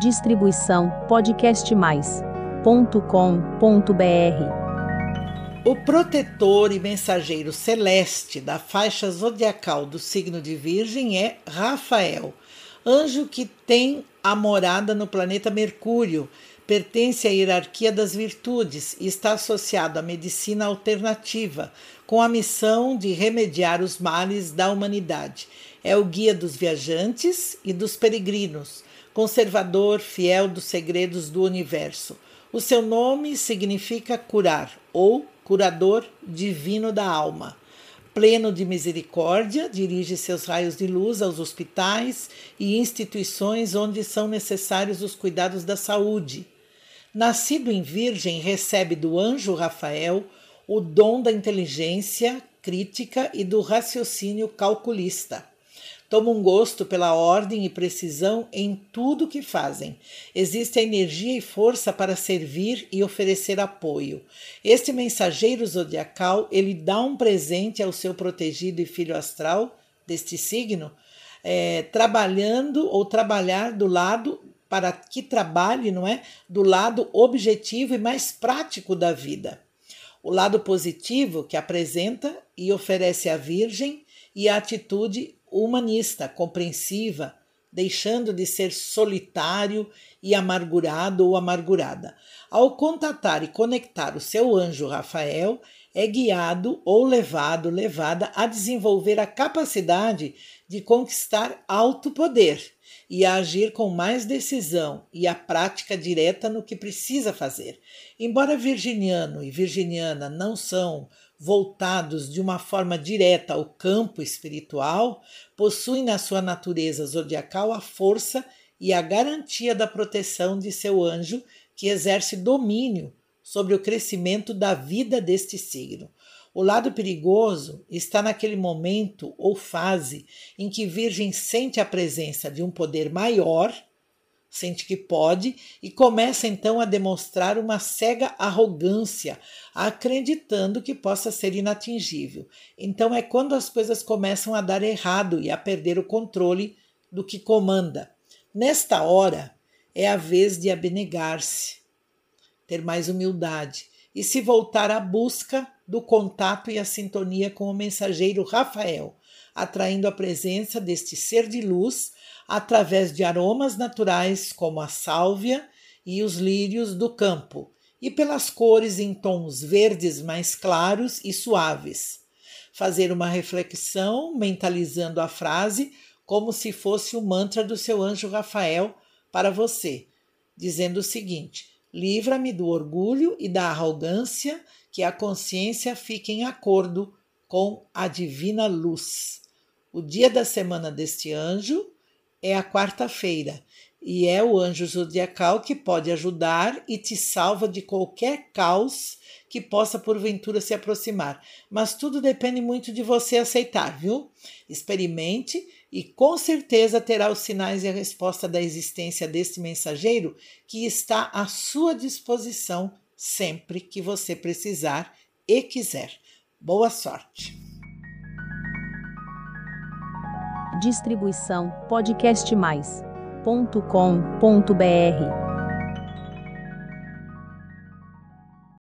Distribuição podcastmais.com.br. O protetor e mensageiro celeste da faixa zodiacal do signo de Virgem é Rafael, anjo que tem a morada no planeta Mercúrio, pertence à hierarquia das virtudes e está associado à medicina alternativa, com a missão de remediar os males da humanidade. É o guia dos viajantes e dos peregrinos conservador fiel dos segredos do universo. O seu nome significa curar ou curador divino da alma. Pleno de misericórdia, dirige seus raios de luz aos hospitais e instituições onde são necessários os cuidados da saúde. Nascido em Virgem, recebe do anjo Rafael o dom da inteligência crítica e do raciocínio calculista. Toma um gosto pela ordem e precisão em tudo que fazem. Existe a energia e força para servir e oferecer apoio. Este mensageiro zodiacal, ele dá um presente ao seu protegido e filho astral deste signo, é, trabalhando ou trabalhar do lado para que trabalhe, não é, do lado objetivo e mais prático da vida. O lado positivo que apresenta e oferece à Virgem e a atitude humanista, compreensiva, deixando de ser solitário e amargurado ou amargurada. Ao contatar e conectar o seu anjo Rafael, é guiado ou levado, levada a desenvolver a capacidade de conquistar alto poder e a agir com mais decisão e a prática direta no que precisa fazer. Embora virginiano e virginiana não são voltados de uma forma direta ao campo espiritual, possuem na sua natureza zodiacal a força e a garantia da proteção de seu anjo, que exerce domínio sobre o crescimento da vida deste signo. O lado perigoso está naquele momento ou fase em que Virgem sente a presença de um poder maior sente que pode e começa então a demonstrar uma cega arrogância, acreditando que possa ser inatingível. Então é quando as coisas começam a dar errado e a perder o controle do que comanda. Nesta hora é a vez de abnegar-se, ter mais humildade e se voltar à busca do contato e a sintonia com o mensageiro Rafael, atraindo a presença deste ser de luz através de aromas naturais como a sálvia e os lírios do campo, e pelas cores em tons verdes mais claros e suaves. Fazer uma reflexão mentalizando a frase como se fosse o mantra do seu anjo Rafael para você, dizendo o seguinte: Livra-me do orgulho e da arrogância, que a consciência fique em acordo com a divina luz. O dia da semana deste anjo é a quarta-feira e é o anjo zodiacal que pode ajudar e te salva de qualquer caos que possa porventura se aproximar. Mas tudo depende muito de você aceitar, viu? Experimente e com certeza terá os sinais e a resposta da existência deste mensageiro que está à sua disposição sempre que você precisar e quiser. Boa sorte! Distribuição podcastmais.com.br